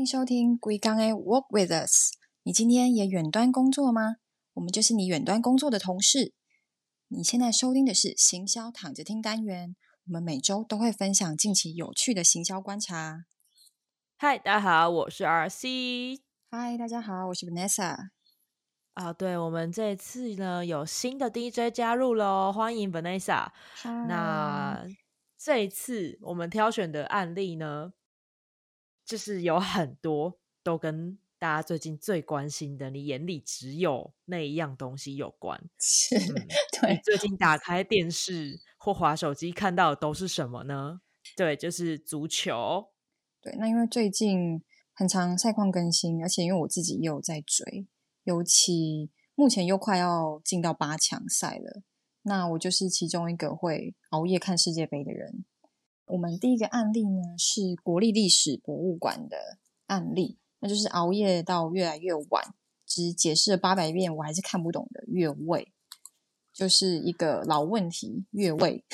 迎收听《归刚 A Work with Us》。你今天也远端工作吗？我们就是你远端工作的同事。你现在收听的是行销躺着听单元，我们每周都会分享近期有趣的行销观察。嗨，大家好，我是 RC。嗨，大家好，我是 Vanessa。啊，对，我们这次呢有新的 DJ 加入喽，欢迎 Vanessa。那这一次我们挑选的案例呢，就是有很多都跟大家最近最关心的，你眼里只有那一样东西有关。是，对，最近打开电视或滑手机看到的都是什么呢？对，就是足球。对，那因为最近很长赛况更新，而且因为我自己也有在追。尤其目前又快要进到八强赛了，那我就是其中一个会熬夜看世界杯的人。我们第一个案例呢是国立历史博物馆的案例，那就是熬夜到越来越晚，只解释了八百遍我还是看不懂的越位，就是一个老问题。越位，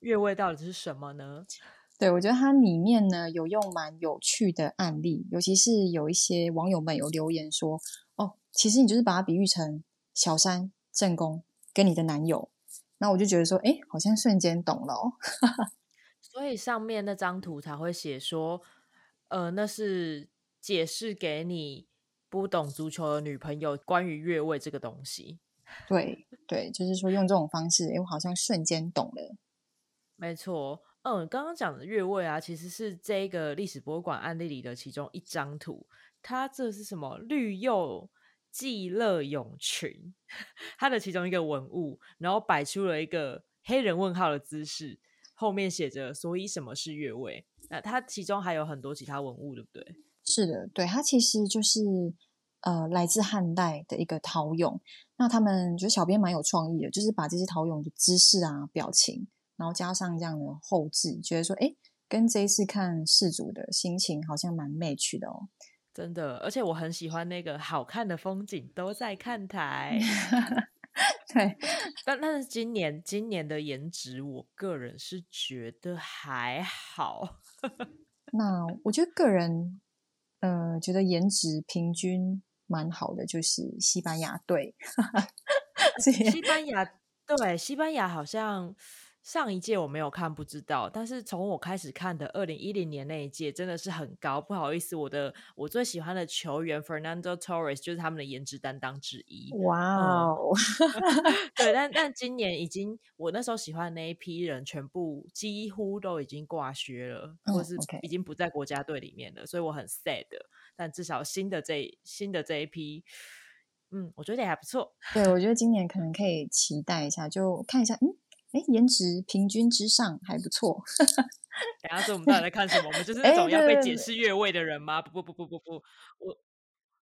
越位到底是什么呢？对我觉得它里面呢有用蛮有趣的案例，尤其是有一些网友们有留言说。哦其实你就是把它比喻成小三正宫跟你的男友，那我就觉得说，哎，好像瞬间懂了哦。所以上面那张图才会写说，呃，那是解释给你不懂足球的女朋友关于越位这个东西。对对，就是说用这种方式，哎，我好像瞬间懂了。没错，嗯，刚刚讲的越位啊，其实是这个历史博物馆案例里的其中一张图。它这是什么绿釉？季乐泳裙，它的其中一个文物，然后摆出了一个黑人问号的姿势，后面写着“所以什么是越位”。那它其中还有很多其他文物，对不对？是的，对，它其实就是呃来自汉代的一个陶俑。那他们觉得小编蛮有创意的，就是把这些陶俑的姿势啊、表情，然后加上这样的后置，觉得说，哎，跟这一次看世祖的心情好像蛮 match 的哦。真的，而且我很喜欢那个好看的风景都在看台。对，但但是今年今年的颜值，我个人是觉得还好。那我觉得个人，呃，觉得颜值平均蛮好的，就是西班牙队。西班牙对，西班牙好像。上一届我没有看，不知道。但是从我开始看的二零一零年那一届，真的是很高。不好意思，我的我最喜欢的球员 Fernando Torres 就是他们的颜值担当之一。哇哦！对，但 但今年已经，我那时候喜欢的那一批人，全部几乎都已经挂靴了，或是已经不在国家队里面了，所以我很 sad。但至少新的这新的这一批，嗯，我觉得也还不错。对，我觉得今年可能可以期待一下，就看一下，嗯。哎，颜值平均之上还不错。等下，说我们到底在 看什么？我们就是那种要被解释越位的人吗？不不不不不不，我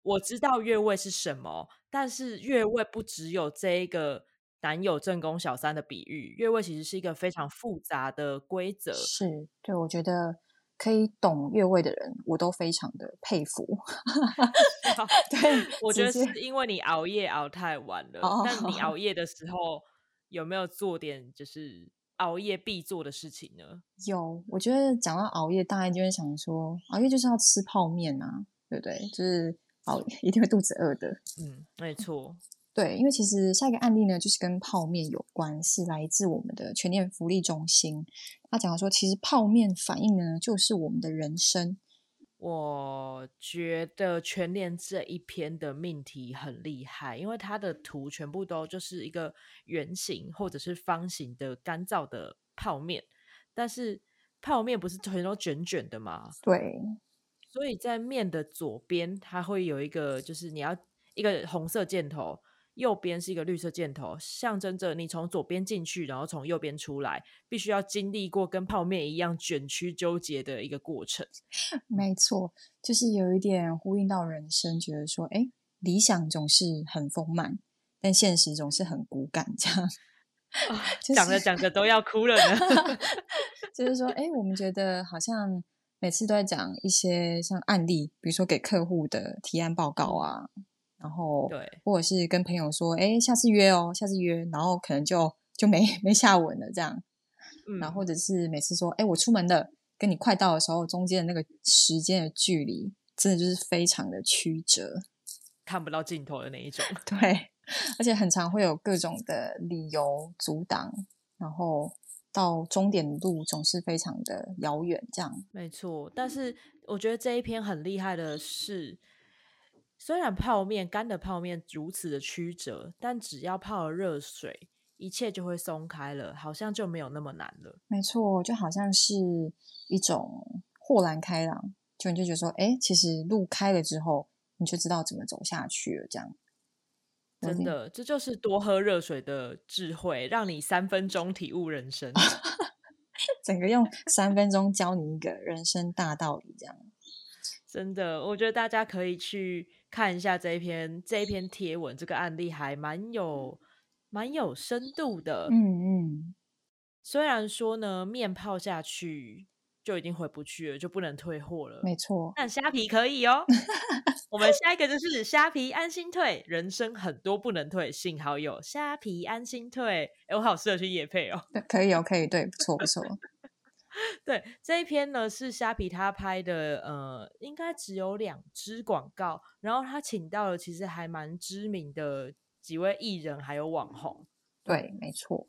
我知道越位是什么，但是越位不只有这一个男友正宫小三的比喻，越位其实是一个非常复杂的规则。是，对我觉得可以懂越位的人，我都非常的佩服。对，我觉得是因为你熬夜熬太晚了，但你熬夜的时候。有没有做点就是熬夜必做的事情呢？有，我觉得讲到熬夜，大家就会想说，熬夜就是要吃泡面啊，对不对？就是熬 一定会肚子饿的。嗯，没错。对，因为其实下一个案例呢，就是跟泡面有关，是来自我们的全年福利中心。他讲说，其实泡面反应呢，就是我们的人生。我觉得全联这一篇的命题很厉害，因为它的图全部都就是一个圆形或者是方形的干燥的泡面，但是泡面不是全都卷卷的吗？对，所以在面的左边，它会有一个，就是你要一个红色箭头。右边是一个绿色箭头，象征着你从左边进去，然后从右边出来，必须要经历过跟泡面一样卷曲纠结的一个过程。没错，就是有一点呼应到人生，觉得说，哎，理想总是很丰满，但现实总是很骨感，这样。讲着讲着都要哭了呢。就是说，哎，我们觉得好像每次都在讲一些像案例，比如说给客户的提案报告啊。然后，对，或者是跟朋友说，哎，下次约哦，下次约，然后可能就就没没下文了，这样。然后或者是每次说，哎，我出门了，跟你快到的时候，中间的那个时间的距离真的就是非常的曲折，看不到尽头的那一种。对，而且很常会有各种的理由阻挡，然后到终点路总是非常的遥远，这样。没错，但是我觉得这一篇很厉害的是，虽然泡面干的泡面如此的曲折，但只要泡了热水。一切就会松开了，好像就没有那么难了。没错，就好像是一种豁然开朗，就你就觉得说，哎，其实路开了之后，你就知道怎么走下去了。这样，真的，这就是多喝热水的智慧，让你三分钟体悟人生。整个用三分钟教你一个人生大道理，这样。真的，我觉得大家可以去看一下这一篇这一篇贴文，这个案例还蛮有。蛮有深度的，嗯嗯。虽然说呢，面泡下去就已经回不去了，就不能退货了。没错，但虾皮可以哦。我们下一个就是虾皮安心退，人生很多不能退，幸好有虾皮安心退。哎，我好适合去夜配哦。可以哦，可以，对，不错不错。对，这一篇呢是虾皮他拍的，呃，应该只有两支广告，然后他请到了其实还蛮知名的。几位艺人还有网红，对，没错。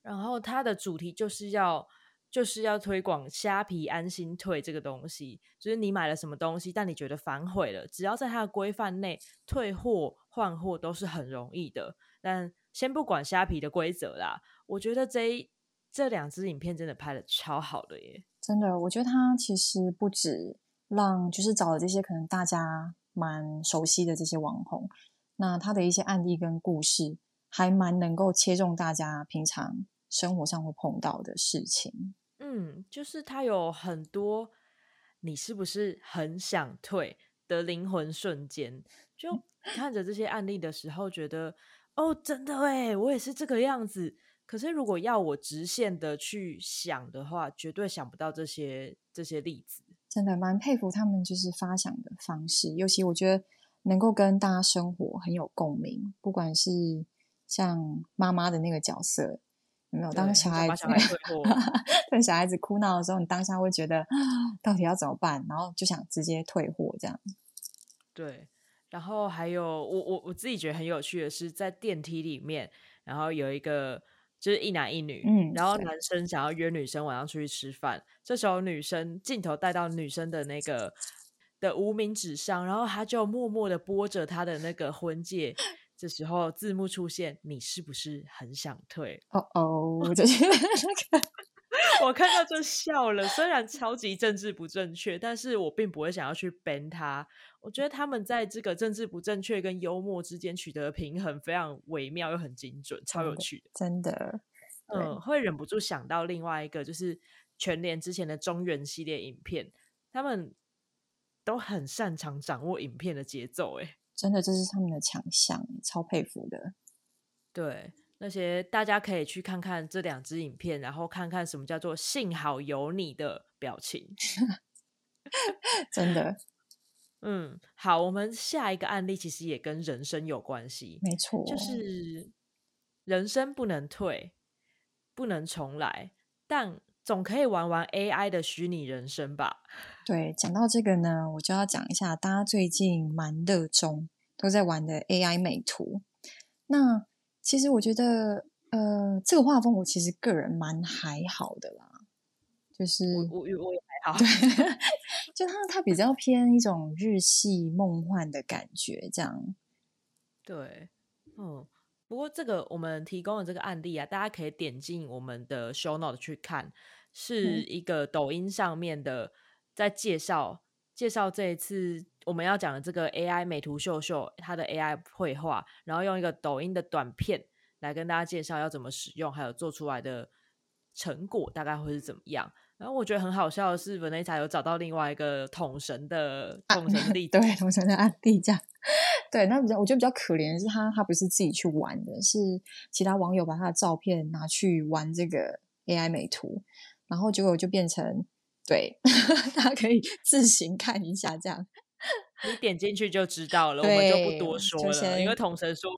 然后它的主题就是要就是要推广虾皮安心退这个东西，就是你买了什么东西，但你觉得反悔了，只要在它的规范内退货换货都是很容易的。但先不管虾皮的规则啦，我觉得这这两支影片真的拍的超好的耶！真的，我觉得他其实不止让就是找了这些可能大家蛮熟悉的这些网红。那他的一些案例跟故事，还蛮能够切中大家平常生活上会碰到的事情。嗯，就是他有很多，你是不是很想退的灵魂瞬间？就看着这些案例的时候，觉得哦，真的哎，我也是这个样子。可是如果要我直线的去想的话，绝对想不到这些这些例子。真的蛮佩服他们，就是发想的方式，尤其我觉得。能够跟大家生活很有共鸣，不管是像妈妈的那个角色，有没有当小孩子 等小孩子哭闹的时候，你当下会觉得到底要怎么办，然后就想直接退货这样。对，然后还有我我我自己觉得很有趣的是，在电梯里面，然后有一个就是一男一女，嗯，然后男生想要约女生晚上出去吃饭，这时候女生镜头带到女生的那个。的无名指上，然后他就默默的拨着他的那个婚戒。这时候字幕出现，你是不是很想退？哦哦，我就是 那个，我看到就笑了。虽然超级政治不正确，但是我并不会想要去 ban 他。我觉得他们在这个政治不正确跟幽默之间取得平衡，非常微妙又很精准，超有趣的。真的，嗯，会忍不住想到另外一个，就是全联之前的中原系列影片，他们。都很擅长掌握影片的节奏，哎，真的这是他们的强项，超佩服的。对，那些大家可以去看看这两支影片，然后看看什么叫做“幸好有你”的表情。真的，嗯，好，我们下一个案例其实也跟人生有关系，没错，就是人生不能退，不能重来，但。总可以玩玩 AI 的虚拟人生吧？对，讲到这个呢，我就要讲一下大家最近蛮热衷都在玩的 AI 美图。那其实我觉得，呃，这个画风我其实个人蛮还好的啦，就是我我我也还好，对，就它它比较偏一种日系梦幻的感觉，这样。对，嗯。不过这个我们提供的这个案例啊，大家可以点进我们的 show note 去看，是一个抖音上面的在介绍介绍这一次我们要讲的这个 AI 美图秀秀它的 AI 绘画，然后用一个抖音的短片来跟大家介绍要怎么使用，还有做出来的成果大概会是怎么样。然后我觉得很好笑的是，Vanessa 有找到另外一个统神的统神例 子，对统神的案例这样。对，那比较我觉得比较可怜的是他，他不是自己去玩的，是其他网友把他的照片拿去玩这个 AI 美图，然后结果就变成对，大家可以自行看一下这样。你点进去就知道了，我们就不多说了，因为统神说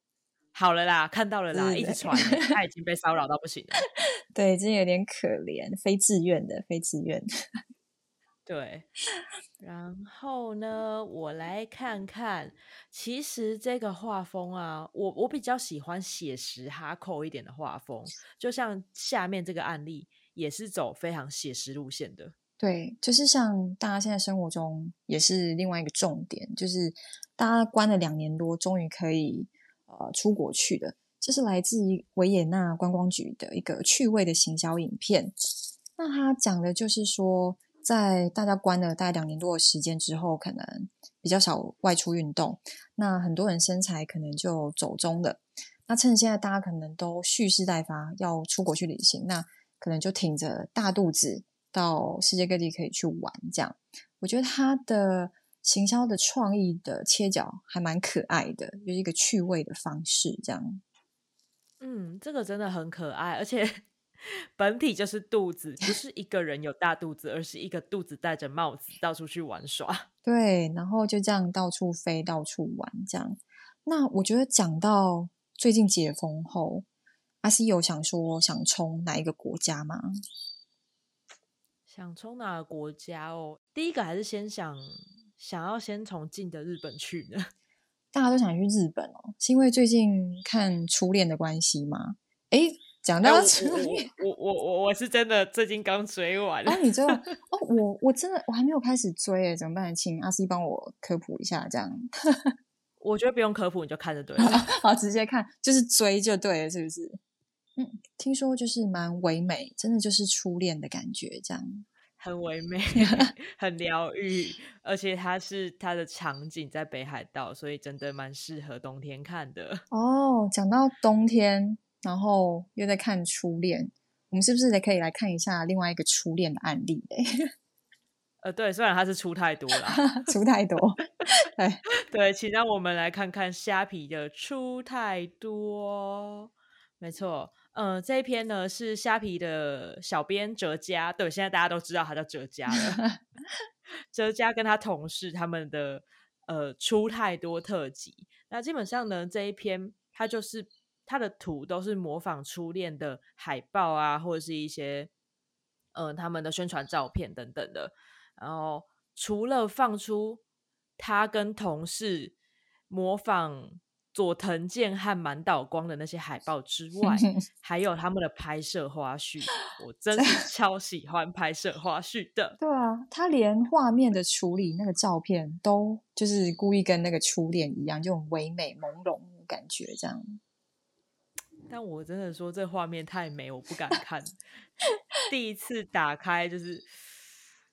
好了啦，看到了啦，一直传，他已经被骚扰到不行了。对，真有点可怜，非自愿的，非自愿的。对，然后呢，我来看看，其实这个画风啊，我我比较喜欢写实哈扣一点的画风，就像下面这个案例，也是走非常写实路线的。对，就是像大家现在生活中也是另外一个重点，就是大家关了两年多，终于可以呃出国去了。这是来自于维也纳观光局的一个趣味的行销影片。那他讲的就是说。在大家关了大概两年多的时间之后，可能比较少外出运动，那很多人身材可能就走中了。那趁现在大家可能都蓄势待发，要出国去旅行，那可能就挺着大肚子到世界各地可以去玩。这样，我觉得他的行销的创意的切角还蛮可爱的，就是一个趣味的方式。这样，嗯，这个真的很可爱，而且。本体就是肚子，不是一个人有大肚子，而是一个肚子戴着帽子到处去玩耍。对，然后就这样到处飞，到处玩，这样。那我觉得讲到最近解封后，阿西有想说想冲哪一个国家吗？想冲哪个国家哦？第一个还是先想想要先从近的日本去呢？大家都想去日本哦，是因为最近看初恋的关系吗？哎。讲到初恋，我我我我是真的最近刚追完。哦，你追完？哦，我我真的我还没有开始追诶，怎么办？请阿 C 帮我科普一下，这样。我觉得不用科普，你就看着对了。好，直接看，就是追就对了，是不是？嗯，听说就是蛮唯美，真的就是初恋的感觉，这样。很唯美，很疗愈，而且它是它的场景在北海道，所以真的蛮适合冬天看的。哦，讲到冬天。然后又在看初恋，我们是不是也可以来看一下另外一个初恋的案例？嘞？呃，对，虽然他是出太多了，出太多，对对，请让我们来看看虾皮的出太多。没错，嗯，这一篇呢是虾皮的小编哲嘉，对，现在大家都知道他叫哲嘉了。哲嘉跟他同事他们的呃出太多特辑，那基本上呢这一篇他就是。他的图都是模仿初恋的海报啊，或者是一些嗯他们的宣传照片等等的。然后除了放出他跟同事模仿佐藤健和满岛光的那些海报之 外，还有他们的拍摄花絮。我真是 超喜欢拍摄花絮的。对啊，他连画面的处理那个照片都就是故意跟那个初恋一样，就很唯美朦胧的感觉，这样。但我真的说这画面太美，我不敢看。第一次打开就是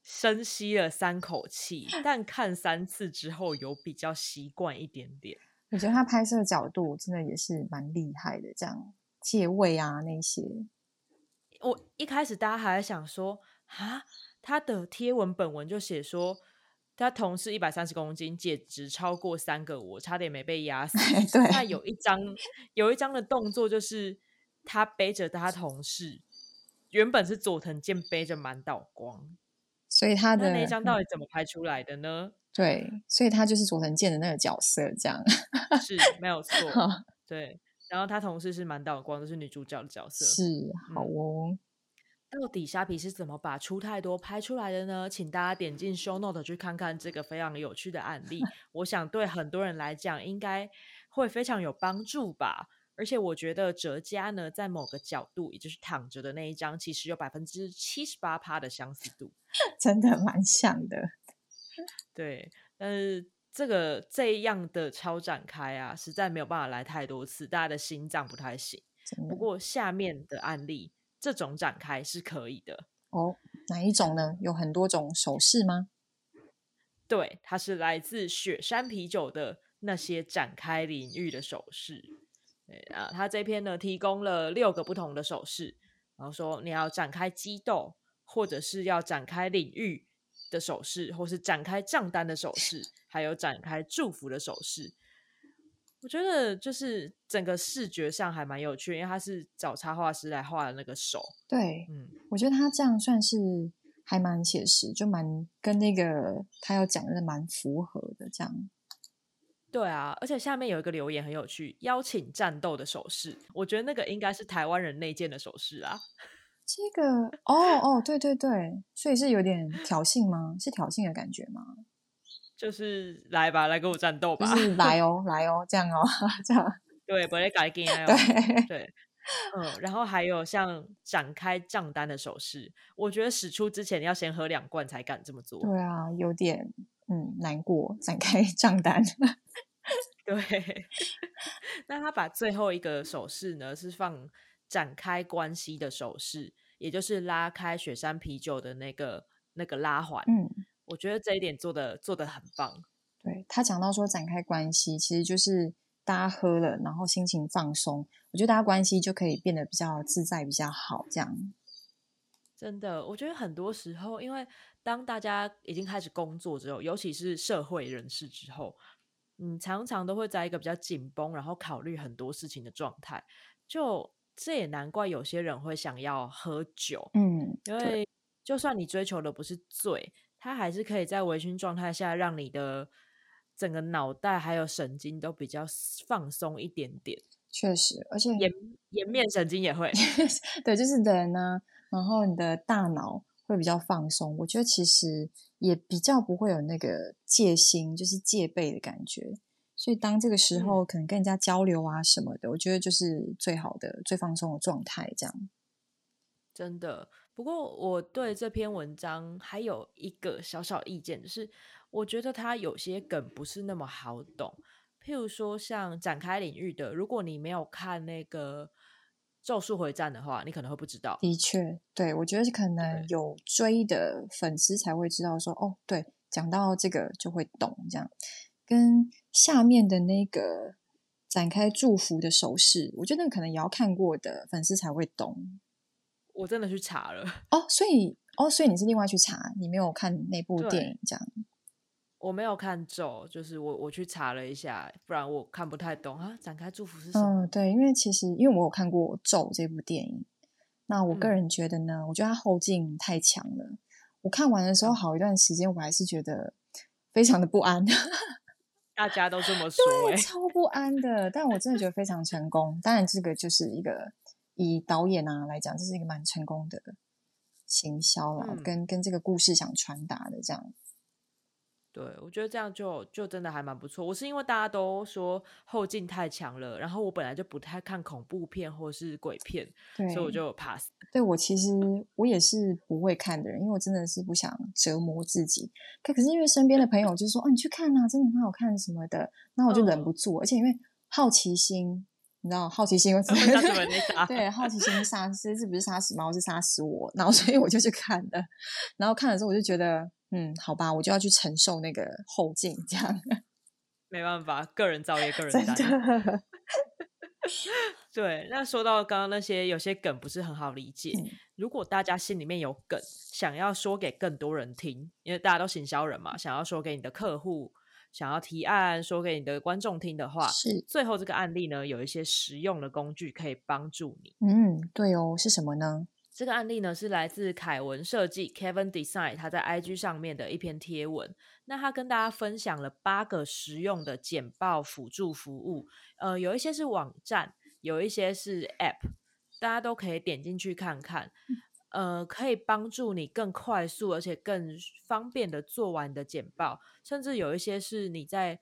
深吸了三口气，但看三次之后有比较习惯一点点。我觉得他拍摄角度真的也是蛮厉害的，这样借位啊那些。我一开始大家还在想说啊，他的贴文本文就写说。他同事一百三十公斤，简直超过三个我，差点没被压死。对，那有一张有一张的动作，就是他背着他同事，原本是佐藤健背着满岛光，所以他的那张到底怎么拍出来的呢？对，所以他就是佐藤健的那个角色，这样 是没有错。对，然后他同事是满岛光，都是女主角的角色，是好哦。到底虾皮是怎么把出太多拍出来的呢？请大家点进 show note 去看看这个非常有趣的案例。我想对很多人来讲，应该会非常有帮助吧。而且我觉得哲家呢，在某个角度，也就是躺着的那一张，其实有百分之七十八趴的相似度，真的蛮像的。对，但是这个这样的超展开啊，实在没有办法来太多次，大家的心脏不太行。不过下面的案例。这种展开是可以的哦。哪一种呢？有很多种手势吗？对，它是来自雪山啤酒的那些展开领域的手势。对啊，他这篇呢提供了六个不同的手势，然后说你要展开激斗，或者是要展开领域的手势，或是展开账单的手势，还有展开祝福的手势。我觉得就是整个视觉上还蛮有趣，因为他是找插画师来画的那个手。对，嗯，我觉得他这样算是还蛮写实，就蛮跟那个他要讲的蛮符合的。这样，对啊，而且下面有一个留言很有趣，邀请战斗的手势，我觉得那个应该是台湾人内建的手势啊。这个哦哦，对对对，所以是有点挑衅吗？是挑衅的感觉吗？就是来吧，来跟我战斗吧，就是 来哦，来哦，这样哦，这样。对，不会改进哦。对对，嗯，然后还有像展开账单的手势，我觉得使出之前要先喝两罐才敢这么做。对啊，有点嗯难过，展开账单。对，那他把最后一个手势呢是放展开关系的手势，也就是拉开雪山啤酒的那个那个拉环。嗯，我觉得这一点做的做的很棒。对他讲到说展开关系，其实就是大家喝了，然后心情放松，我觉得大家关系就可以变得比较自在，比较好。这样真的，我觉得很多时候，因为当大家已经开始工作之后，尤其是社会人士之后。嗯，常常都会在一个比较紧绷，然后考虑很多事情的状态。就这也难怪有些人会想要喝酒，嗯，因为就算你追求的不是醉，它还是可以在微醺状态下让你的整个脑袋还有神经都比较放松一点点。确实，而且颜颜面神经也会，对，就是人呢，然后你的大脑会比较放松。我觉得其实。也比较不会有那个戒心，就是戒备的感觉。所以当这个时候可能跟人家交流啊什么的，我觉得就是最好的、最放松的状态。这样真的。不过我对这篇文章还有一个小小意见，就是我觉得它有些梗不是那么好懂。譬如说像展开领域的，如果你没有看那个。咒术回战的话，你可能会不知道。的确，对我觉得可能有追的粉丝才会知道。说哦，对，讲到这个就会懂。这样跟下面的那个展开祝福的手势，我觉得可能也要看过的粉丝才会懂。我真的去查了哦，所以哦，所以你是另外去查，你没有看那部电影这样。我没有看咒，就是我我去查了一下，不然我看不太懂啊。展开祝福是什么？嗯，对，因为其实因为我有看过咒这部电影，那我个人觉得呢，我觉得它后劲太强了。我看完的时候，好一段时间我还是觉得非常的不安。大家都这么说，对超不安的。但我真的觉得非常成功。当然，这个就是一个以导演啊来讲，这是一个蛮成功的行销了，跟跟这个故事想传达的这样。对，我觉得这样就就真的还蛮不错。我是因为大家都说后劲太强了，然后我本来就不太看恐怖片或是鬼片，所以我就 pass。对我其实我也是不会看的人，因为我真的是不想折磨自己。可可是因为身边的朋友就说：“哦，你去看啊，真的很好看什么的。”那我就忍不住，而且因为好奇心，你知道，好奇心 又是对好奇心杀，这是不是杀死猫，是杀死我。然后所以我就去看的。然后看的时候我就觉得。嗯，好吧，我就要去承受那个后劲，这样 没办法，个人造业，个人担。对，那说到刚刚那些有些梗不是很好理解，如果大家心里面有梗，想要说给更多人听，因为大家都行销人嘛，想要说给你的客户，想要提案说给你的观众听的话，是最后这个案例呢，有一些实用的工具可以帮助你。嗯，对哦，是什么呢？这个案例呢是来自凯文设计 Kevin Design，他在 IG 上面的一篇贴文。那他跟大家分享了八个实用的简报辅助服务，呃，有一些是网站，有一些是 App，大家都可以点进去看看，呃，可以帮助你更快速而且更方便的做完的简报，甚至有一些是你在。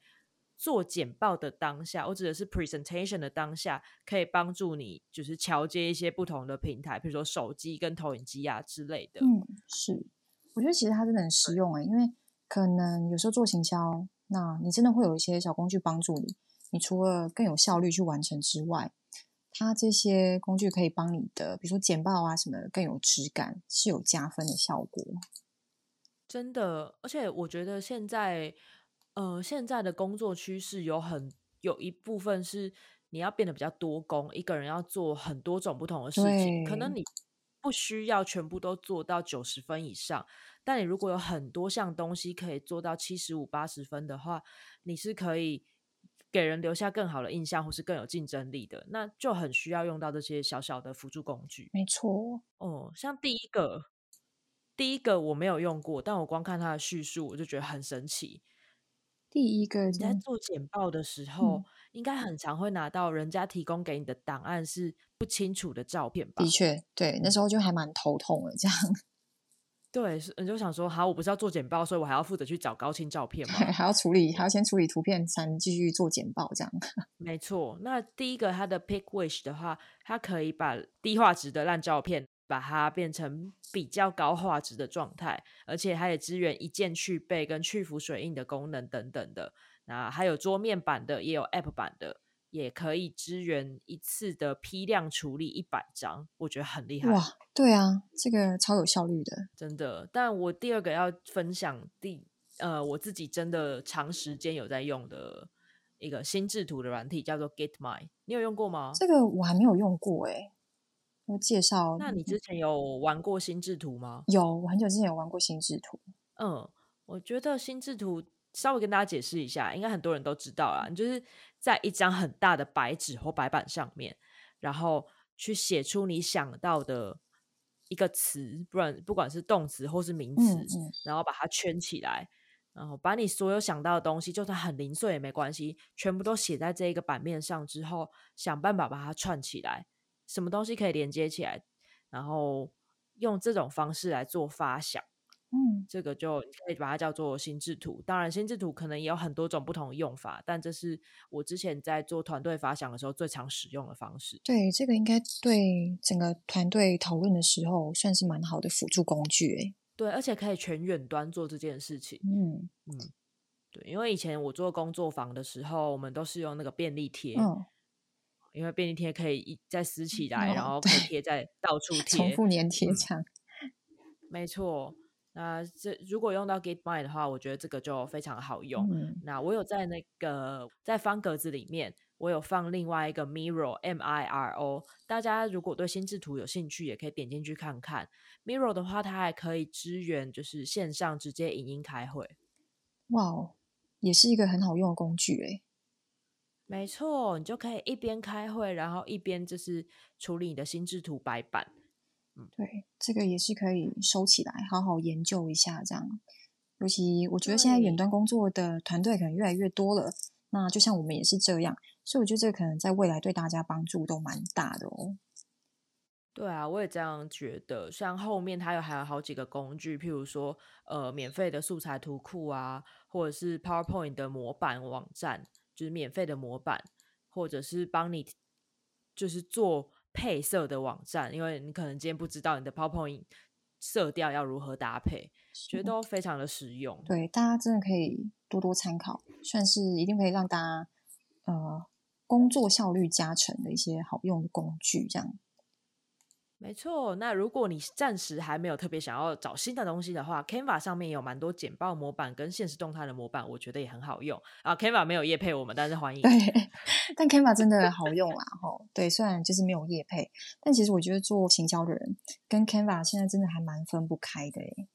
做简报的当下，我指的是 presentation 的当下，可以帮助你就是桥接一些不同的平台，比如说手机跟投影机啊之类的。嗯，是，我觉得其实它真的很实用啊，因为可能有时候做行销，那你真的会有一些小工具帮助你。你除了更有效率去完成之外，它这些工具可以帮你的，比如说简报啊什么更有质感，是有加分的效果。真的，而且我觉得现在。呃，现在的工作趋势有很有一部分是你要变得比较多工，一个人要做很多种不同的事情。可能你不需要全部都做到九十分以上，但你如果有很多项东西可以做到七十五、八十分的话，你是可以给人留下更好的印象，或是更有竞争力的。那就很需要用到这些小小的辅助工具。没错，哦，像第一个，第一个我没有用过，但我光看它的叙述，我就觉得很神奇。第一个你在做简报的时候，应该很常会拿到人家提供给你的档案是不清楚的照片吧？的确，对，那时候就还蛮头痛的，这样。对，你就想说，好，我不是要做简报，所以我还要负责去找高清照片吗？还要处理，还要先处理图片，才能继续做简报，这样。没错，那第一个它的 Pick Wish 的话，它可以把低画质的烂照片，把它变成比较高画质的状态，而且它也支援一键去背跟去浮水印的功能等等的。那还有桌面版的，也有 App 版的。也可以支援一次的批量处理一百张，我觉得很厉害。哇，对啊，这个超有效率的，真的。但我第二个要分享第呃，我自己真的长时间有在用的一个心智图的软体，叫做 Gitmy。你有用过吗？这个我还没有用过哎。我介绍。那你之前有玩过心智图吗？有，我很久之前有玩过心智图。嗯，我觉得心智图。稍微跟大家解释一下，应该很多人都知道啊，你就是在一张很大的白纸或白板上面，然后去写出你想到的一个词，不然不管是动词或是名词，然后把它圈起来，然后把你所有想到的东西，就算很零碎也没关系，全部都写在这一个版面上之后，想办法把它串起来，什么东西可以连接起来，然后用这种方式来做发想。嗯，这个就可以把它叫做心智图。当然，心智图可能也有很多种不同的用法，但这是我之前在做团队发想的时候最常使用的方式。对，这个应该对整个团队讨论的时候算是蛮好的辅助工具。哎，对，而且可以全远端做这件事情。嗯嗯，对，因为以前我做工作坊的时候，我们都是用那个便利贴，嗯，因为便利贴可以一再撕起来，然后可以贴在到处贴，重复粘贴这样。没错。那这如果用到 Gitmy 的话，我觉得这个就非常好用。那我有在那个在方格子里面，我有放另外一个 Miro M I R O。大家如果对心智图有兴趣，也可以点进去看看。Miro 的话，它还可以支援就是线上直接影音开会。哇哦，也是一个很好用的工具诶。没错，你就可以一边开会，然后一边就是处理你的心智图白板。对，这个也是可以收起来，好好研究一下。这样，尤其我觉得现在远端工作的团队可能越来越多了。那就像我们也是这样，所以我觉得这个可能在未来对大家帮助都蛮大的哦。对啊，我也这样觉得。像后面它有还有好几个工具，譬如说呃，免费的素材图库啊，或者是 PowerPoint 的模板网站，就是免费的模板，或者是帮你就是做。配色的网站，因为你可能今天不知道你的 PowerPoint 色调要如何搭配，觉得都非常的实用。对，大家真的可以多多参考，算是一定可以让大家呃工作效率加成的一些好用的工具，这样。没错，那如果你暂时还没有特别想要找新的东西的话，Canva 上面有蛮多简报模板跟现实动态的模板，我觉得也很好用啊。Canva 没有业配我们，但是欢迎。对，但 Canva 真的好用啦，吼。对，虽然就是没有业配，但其实我觉得做行销的人跟 Canva 现在真的还蛮分不开的诶。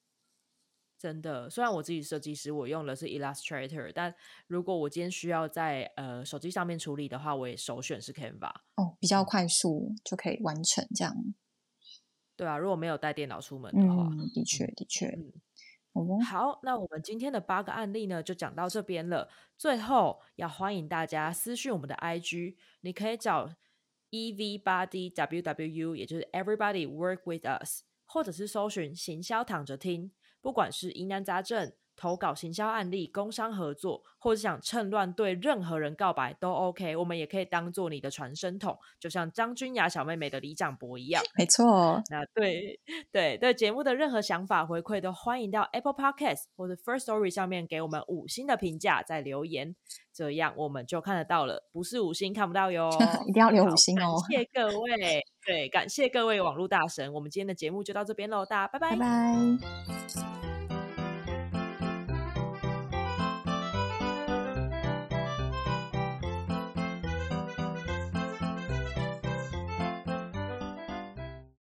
真的，虽然我自己设计师，我用的是 Illustrator，但如果我今天需要在呃手机上面处理的话，我也首选是 Canva。哦，比较快速就可以完成这样。对啊，如果没有带电脑出门的话，的确的确。嗯，好，那我们今天的八个案例呢，就讲到这边了。最后要欢迎大家私讯我们的 IG，你可以找 EV 八 D W W U，也就是 Everybody Work with Us，或者是搜寻行销躺着听，不管是疑难杂症。投稿行销案例、工商合作，或者想趁乱对任何人告白都 OK，我们也可以当做你的传声筒，就像张君雅小妹妹的李长博一样。没错，那对对对节目的任何想法回馈都欢迎到 Apple Podcast 或者 First Story 上面给我们五星的评价，再留言，这样我们就看得到了。不是五星看不到哟，一定要留五星哦。谢谢各位，对，感谢各位网络大神。我们今天的节目就到这边喽，大家拜拜拜拜。